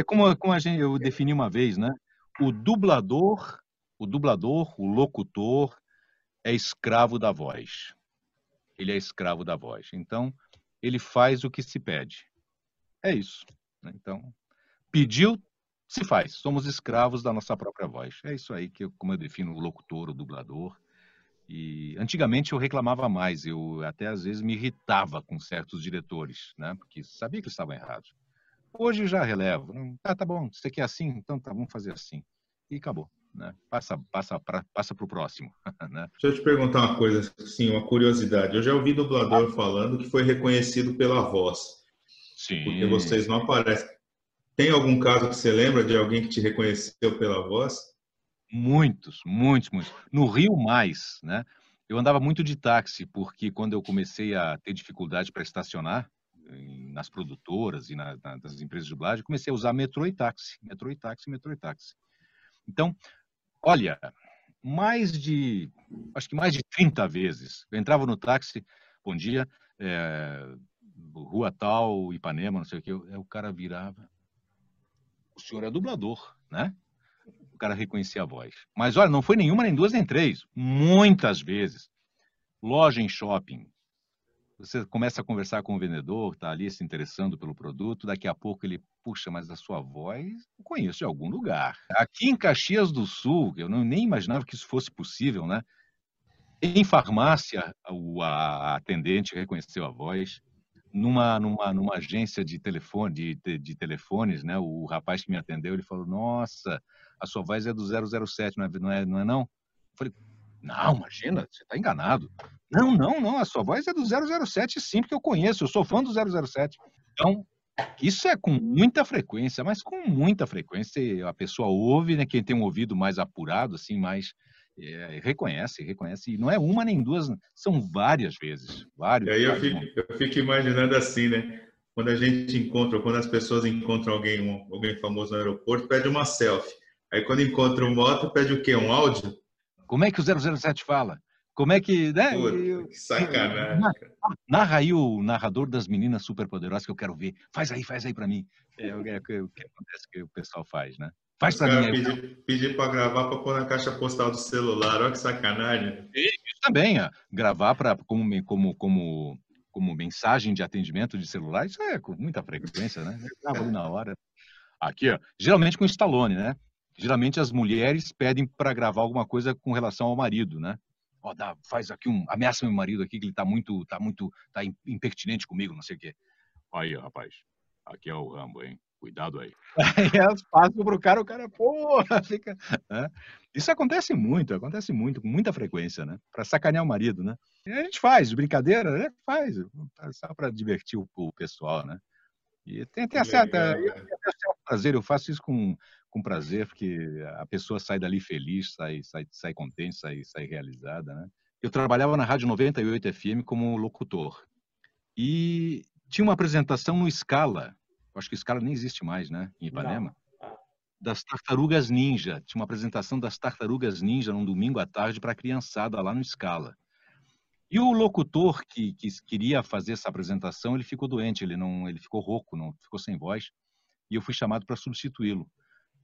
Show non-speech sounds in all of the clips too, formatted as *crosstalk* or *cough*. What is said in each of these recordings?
É como, como a gente, eu defini uma vez, né? O dublador, o dublador, o locutor é escravo da voz. Ele é escravo da voz. Então, ele faz o que se pede. É isso. Né? Então, pediu, se faz. Somos escravos da nossa própria voz. É isso aí que, eu, como eu defino o locutor, o dublador. E antigamente eu reclamava mais, eu até às vezes me irritava com certos diretores, né? Porque sabia que estavam errados. Hoje já relevo. Ah, tá bom, você quer assim, então tá, vamos fazer assim. E acabou. Né? Passa, passa, pra, passa para o próximo. *laughs* Né? Deixa eu te perguntar uma coisa, sim, uma curiosidade. Eu já ouvi dublador falando que foi reconhecido pela voz. Sim. Porque vocês não aparecem. Tem algum caso que você lembra de alguém que te reconheceu pela voz? Muitos, muitos, muitos. No Rio, mais, né? Eu andava muito de táxi, porque quando eu comecei a ter dificuldade para estacionar, nas produtoras e na, nas empresas de dublagem, comecei a usar metrô e táxi, metrô e táxi, metrô e táxi. Então, olha, mais de, acho que mais de 30 vezes, eu entrava no táxi, bom dia, é, rua tal, Ipanema, não sei o que, o cara virava, o senhor é dublador, né? O cara reconhecia a voz. Mas olha, não foi nenhuma, nem duas, nem três, muitas vezes. Loja em shopping, você começa a conversar com o vendedor, está ali se interessando pelo produto, daqui a pouco ele, puxa, mas a sua voz eu conheço de algum lugar. Aqui em Caxias do Sul, eu não, nem imaginava que isso fosse possível, né? Em farmácia, a atendente reconheceu a voz. Numa, numa, numa agência de telefone, de, de, de telefones, né? O rapaz que me atendeu, ele falou: Nossa, a sua voz é do 007, não é não? É, não, é, não? Eu falei: Não, imagina, você está enganado. Não, não, não. A sua voz é do 007, sim, porque eu conheço. Eu sou fã do 007. Então, isso é com muita frequência, mas com muita frequência. A pessoa ouve, né? Quem tem um ouvido mais apurado, assim, mais. É, reconhece, reconhece. E não é uma nem duas, são várias vezes. Vários, e aí eu fico, eu fico, imaginando assim, né? Quando a gente encontra, quando as pessoas encontram alguém, um, alguém famoso no aeroporto, pede uma selfie. Aí quando encontra um moto, pede o quê? Um áudio? Como é que o 007 fala? Como é que. Né? Puta, que sacanagem. Narra aí o narrador das meninas superpoderosas que eu quero ver. Faz aí, faz aí para mim. É o que, acontece que o pessoal faz, né? Faz para mim. Pedir, pedir para gravar para pôr na caixa postal do celular. Olha que sacanagem. Isso também, ó. gravar para como, como, como, como mensagem de atendimento de celular, isso é com muita frequência, né? Grava ali na hora. Aqui, ó, geralmente com Stallone, né? Geralmente as mulheres pedem para gravar alguma coisa com relação ao marido, né? ó, dá, faz aqui um, ameaça meu marido aqui que ele tá muito, tá muito, tá impertinente comigo, não sei o quê. Aí, rapaz, aqui é o Rambo, hein? Cuidado aí. *laughs* Elas passam pro cara, o cara, porra, *laughs* fica. Né? Isso acontece muito, acontece muito, com muita frequência, né? Para sacanear o marido, né? E a gente faz, brincadeira, né? Faz, só para divertir o, o, pessoal, né? E tem, tem, a certa, eu, eu, prazer, eu faço isso com, com prazer, porque a pessoa sai dali feliz, sai, sai, sai contente, sai, sai realizada, né? Eu trabalhava na Rádio 98 FM como locutor. E tinha uma apresentação no Scala, acho que o Scala nem existe mais, né, em Ipanema, Não. das Tartarugas Ninja. Tinha uma apresentação das Tartarugas Ninja num domingo à tarde para a criançada lá no Scala. E o locutor que, que, queria fazer essa apresentação, ele ficou doente, ele não, ele ficou rouco, não ficou sem voz, e eu fui chamado para substituí-lo.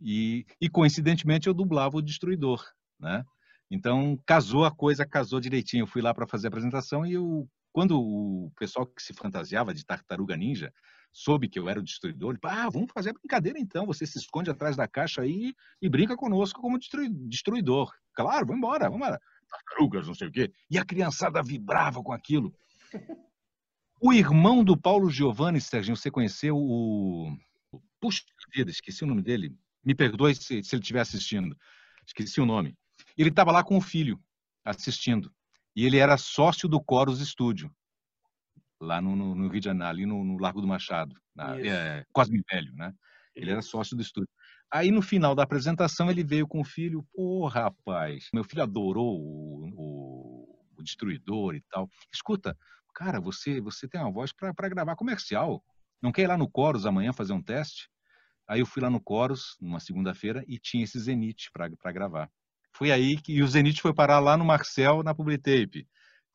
E, e coincidentemente eu dublava o Destruidor, né? Então casou a coisa, casou direitinho. Eu fui lá para fazer a apresentação e eu, quando o pessoal que se fantasiava de Tartaruga Ninja soube que eu era o Destruidor, ele ah, vamos fazer a brincadeira então. Você se esconde atrás da caixa aí e brinca conosco como Destruidor. Claro, vamos embora, vamos embora. Tartarugas, não sei o quê. E a criançada vibrava com aquilo. O irmão do Paulo Giovanni, Serginho, você conheceu o. Puxa vida, esqueci o nome dele. Me perdoe se, se ele estiver assistindo. Esqueci o nome. Ele estava lá com o filho, assistindo. E ele era sócio do Coros Estúdio, lá no, no, no, Rio de Janeiro, ali no, no Largo do Machado, na, é, Cosme Velho, né? Ele era sócio do estúdio. Aí, no final da apresentação, ele veio com o filho. Pô, rapaz, meu filho adorou o, o, o Destruidor e tal. Escuta, cara, você, você tem uma voz para gravar comercial. Não quer ir lá no Coros amanhã fazer um teste? Aí eu fui lá no Coros, numa segunda-feira, e tinha esse Zenit para gravar. Foi aí que e o Zenit foi parar lá no Marcel, na Publitape.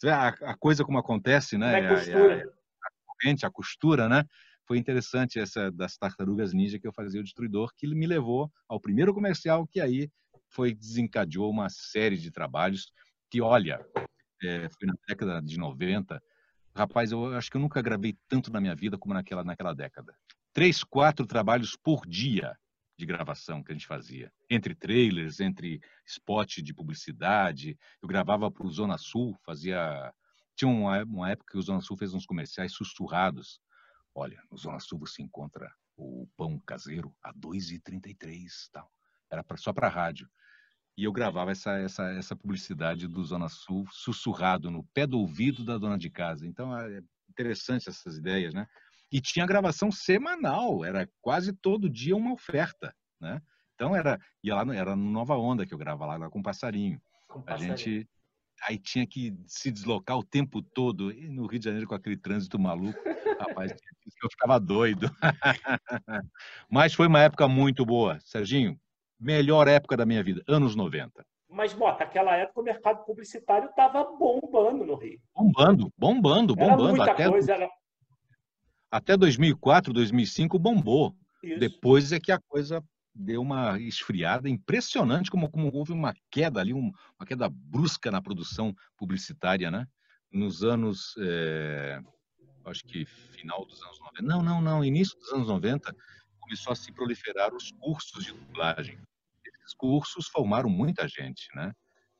A, a coisa como acontece, né? É a, costura. A, a, a, a costura, né? foi interessante essa das tartarugas ninja que eu fazia o destruidor, que me levou ao primeiro comercial, que aí foi desencadeou uma série de trabalhos que, olha, é, foi na década de 90. Rapaz, eu acho que eu nunca gravei tanto na minha vida como naquela, naquela década. Três, quatro trabalhos por dia de gravação que a gente fazia. Entre trailers, entre spot de publicidade. Eu gravava para o Zona Sul, fazia. Tinha uma, uma época que o Zona Sul fez uns comerciais sussurrados. Olha, no Zona Sul você encontra o pão caseiro a 2,33 tal. Era pra, só para rádio e eu gravava essa, essa, essa publicidade do Zona Sul sussurrado no pé do ouvido da dona de casa. Então é interessante essas ideias, né? E tinha gravação semanal, era quase todo dia uma oferta, né? Então era ia lá era no Nova Onda que eu gravava lá, com o passarinho. Com passarinho. A gente aí tinha que se deslocar o tempo todo e no Rio de Janeiro com aquele trânsito maluco, rapaz, *laughs* eu ficava doido. *laughs* Mas foi uma época muito boa, Serginho melhor época da minha vida, anos 90. Mas, Bota, aquela época o mercado publicitário estava bombando no Rio. Bombando, bombando, bombando. Era muita até, coisa, era... até 2004, 2005 bombou. Isso. Depois é que a coisa deu uma esfriada impressionante, como, como houve uma queda ali, um, uma queda brusca na produção publicitária, né? Nos anos, é, acho que final dos anos 90. Não, não, não, início dos anos 90 começou a se proliferar os cursos de dublagem esses cursos formaram muita gente, né?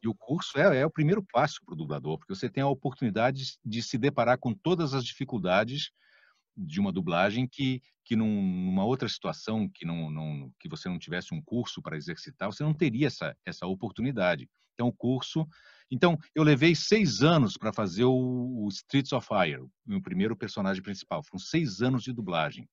E o curso é, é o primeiro passo para o dublador, porque você tem a oportunidade de se deparar com todas as dificuldades de uma dublagem que, que num, numa outra situação, que, não, não, que você não tivesse um curso para exercitar, você não teria essa, essa oportunidade. Então, o curso. Então, eu levei seis anos para fazer o, o Streets of Fire, o meu primeiro personagem principal. Foram seis anos de dublagem.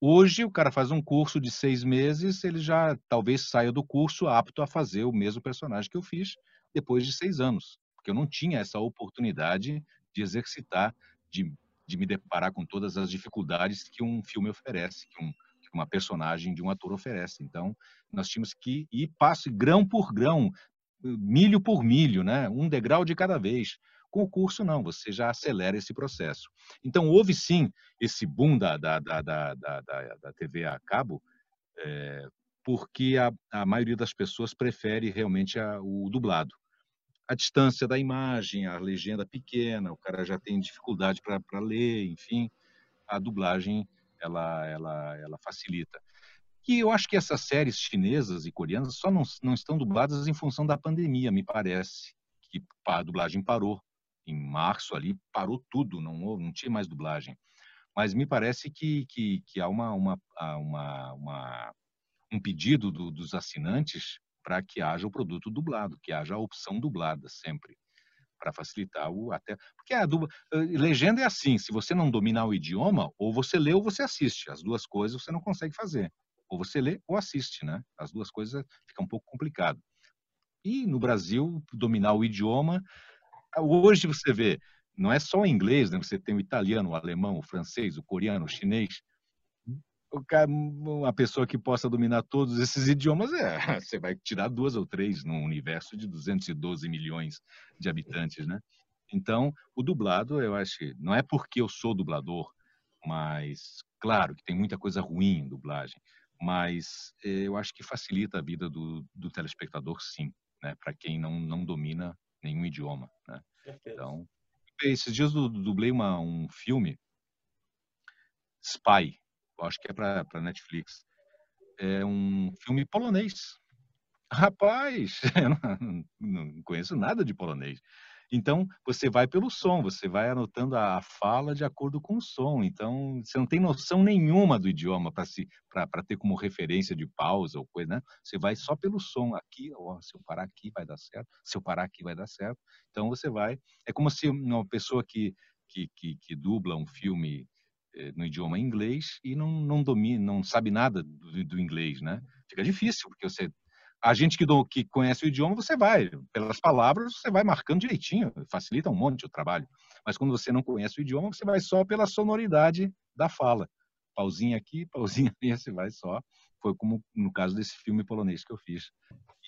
Hoje, o cara faz um curso de seis meses, ele já talvez saia do curso apto a fazer o mesmo personagem que eu fiz depois de seis anos, porque eu não tinha essa oportunidade de exercitar, de, de me deparar com todas as dificuldades que um filme oferece, que, um, que uma personagem de um ator oferece. Então, nós tínhamos que ir passo, grão por grão, milho por milho, né? um degrau de cada vez. Com o curso, não, você já acelera esse processo. Então, houve sim esse boom da, da, da, da, da, da TV a cabo, é, porque a, a maioria das pessoas prefere realmente a, o dublado. A distância da imagem, a legenda pequena, o cara já tem dificuldade para ler, enfim, a dublagem ela, ela, ela facilita. E eu acho que essas séries chinesas e coreanas só não, não estão dubladas em função da pandemia, me parece, que a dublagem parou em março ali parou tudo, não, não tinha mais dublagem. Mas me parece que, que, que há uma, uma, uma, uma um pedido do, dos assinantes para que haja o produto dublado, que haja a opção dublada sempre, para facilitar o até. Porque a dubla, eh, legenda é assim: se você não dominar o idioma, ou você lê ou você assiste. As duas coisas você não consegue fazer. Ou você lê ou assiste, né? As duas coisas fica um pouco complicado. E no Brasil, dominar o idioma Hoje você vê, não é só o inglês, né? Você tem o italiano, o alemão, o francês, o coreano, o chinês. Cara, uma pessoa que possa dominar todos esses idiomas, é, *laughs* você vai tirar duas ou três num universo de 212 milhões de habitantes, né? Então, o dublado, eu acho, não é porque eu sou dublador, mas claro que tem muita coisa ruim em dublagem, mas eh, eu acho que facilita a vida do, do telespectador, sim, né? Para quem não, não domina nenhum idioma, né? Então, esses dias eu dublei uma, um filme, Spy, acho que é para Netflix. É um filme polonês. Rapaz, *laughs* eu não, conheço nada de polonês. Então, você vai pelo som, você vai anotando a fala de acordo com o som. Então, você não tem noção nenhuma do idioma para ter como referência de pausa ou coisa, né? Você vai só pelo som. Aqui, ó, se eu parar aqui vai dar certo, se eu parar aqui vai dar certo. Então, você vai. É como se uma pessoa que, que, que, que dubla um filme no idioma inglês e não, não domina, não sabe nada do, do inglês, né? Fica difícil, porque você a gente que, do, que conhece o idioma, você vai, pelas palavras, você vai marcando direitinho, facilita um monte o trabalho. Mas quando você não conhece o idioma, você vai só pela sonoridade da fala. Pauzinho aqui, *laughs* pauzinho ali, você vai só. Foi como no caso desse filme polonês que eu fiz.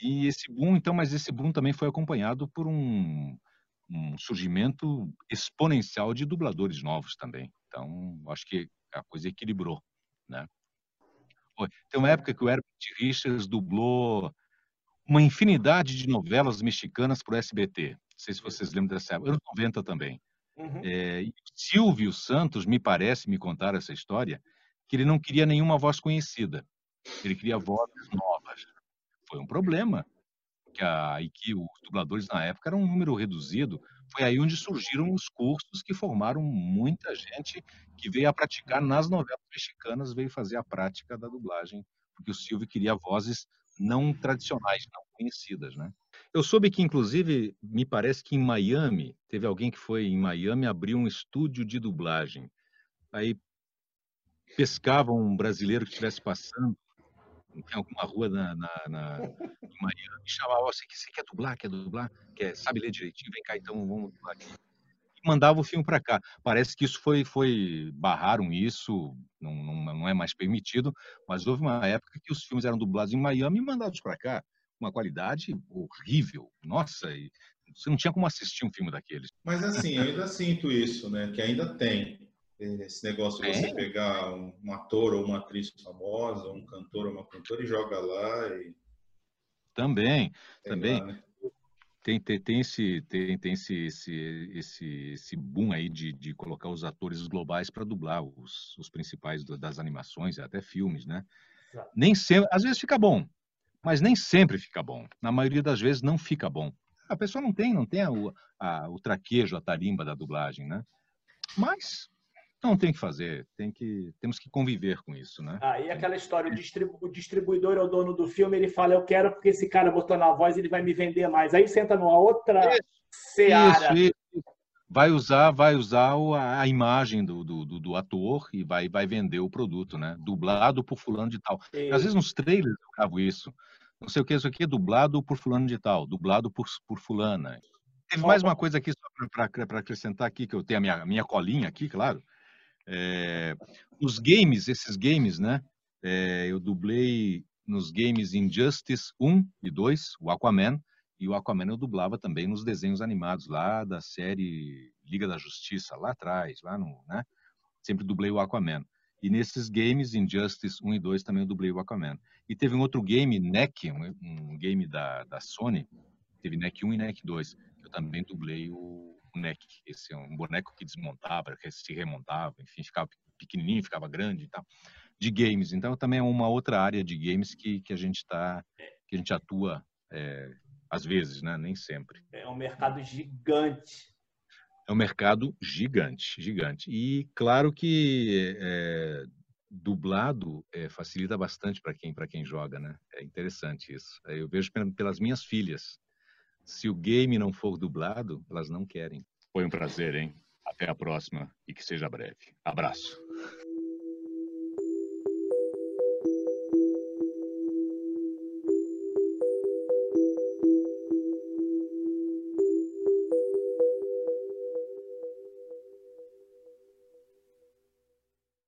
E esse boom, então, mas esse boom também foi acompanhado por um, um surgimento exponencial de dubladores novos também. Então, acho que A coisa equilibrou, né? Tem uma época que o Herbert Richards dublou uma infinidade de novelas mexicanas para o SBT. Não sei se vocês lembram dessa época, anos 90 também. Uhum. É, Silvio Santos, me parece, me contar essa história, que ele não queria nenhuma voz conhecida. Ele queria vozes novas. Foi um problema, que, a, e que os dubladores na época eram um número reduzido. Foi aí onde surgiram os cursos que formaram muita gente que veio a praticar nas novelas mexicanas, veio fazer a prática da dublagem, porque o Silvio queria vozes não tradicionais, não conhecidas, né? Eu soube que, inclusive, me parece que em Miami, teve alguém que foi em Miami abrir um estúdio de dublagem. Aí pescava um brasileiro que estivesse passando em alguma rua na, na, na em Miami, chamava, você, você quer dublar, quer dublar? Quer, sabe ler direitinho? Vem cá, então vamos dublar aqui. E mandava o filme para cá. Parece que isso foi, foi barraram isso, não, não, não é mais permitido, mas houve uma época que os filmes eram dublados em Miami e mandados para cá uma qualidade horrível. Nossa, e você não tinha como assistir um filme daqueles. Mas assim, ainda sinto isso, né? Que ainda tem esse negócio de você pegar um, um, ator ou uma atriz famosa, um cantor ou uma cantora e joga lá e também, também. Lá, né? Tem, tem, tem, esse, tem, tem esse, esse, esse, esse boom aí de, de colocar os atores globais para dublar os, os principais das animações, até filmes, né? Nem sempre, às vezes fica bom, mas nem sempre fica bom. Na maioria das vezes não fica bom. A pessoa não tem, não tem a, a, o traquejo, a tarimba da dublagem, né? Mas não tem que fazer, tem que, temos que conviver com isso, né? Aí ah, aquela história, o, distribu, o distribuidor é o dono do filme, ele fala, eu quero porque esse cara botou na voz, ele vai me vender mais. Aí senta numa outra isso, seara. Isso, isso. Vai usar, vai usar a imagem do, do, do, ator e vai, vai vender o produto, né? Dublado por fulano de tal. Às vezes nos trailers eu gravo isso. Não sei o que, isso aqui é dublado por fulano de tal, dublado por, por fulana. Teve mais uma coisa aqui só para acrescentar aqui, que eu tenho a minha, minha colinha aqui, claro. É, os games, esses games, né? É, eu dublei nos games Injustice 1 e 2, o Aquaman, e o Aquaman eu dublava também nos desenhos animados lá da série Liga da Justiça, lá atrás, lá no, né? Sempre dublei o Aquaman. E nesses games, Injustice 1 e 2, também eu dublei o Aquaman. E teve um outro game, NEC, um, um game da, da Sony, teve NEC 1 e NEC 2, que eu também dublei o, boneco. Esse um boneco que desmontava, que se remontava, enfim, ficava pequenininho, ficava grande e tal. De games. Então, também é uma outra área de games que, que a gente está, que a gente atua é, às vezes, né? Nem sempre. É um mercado gigante. É um mercado gigante, gigante. E claro que é, dublado é, facilita bastante para quem para quem joga, né? É interessante isso. Eu vejo pelas minhas filhas. Se o game não for dublado, elas não querem. Foi um prazer, hein? Até a próxima e que seja breve. Abraço.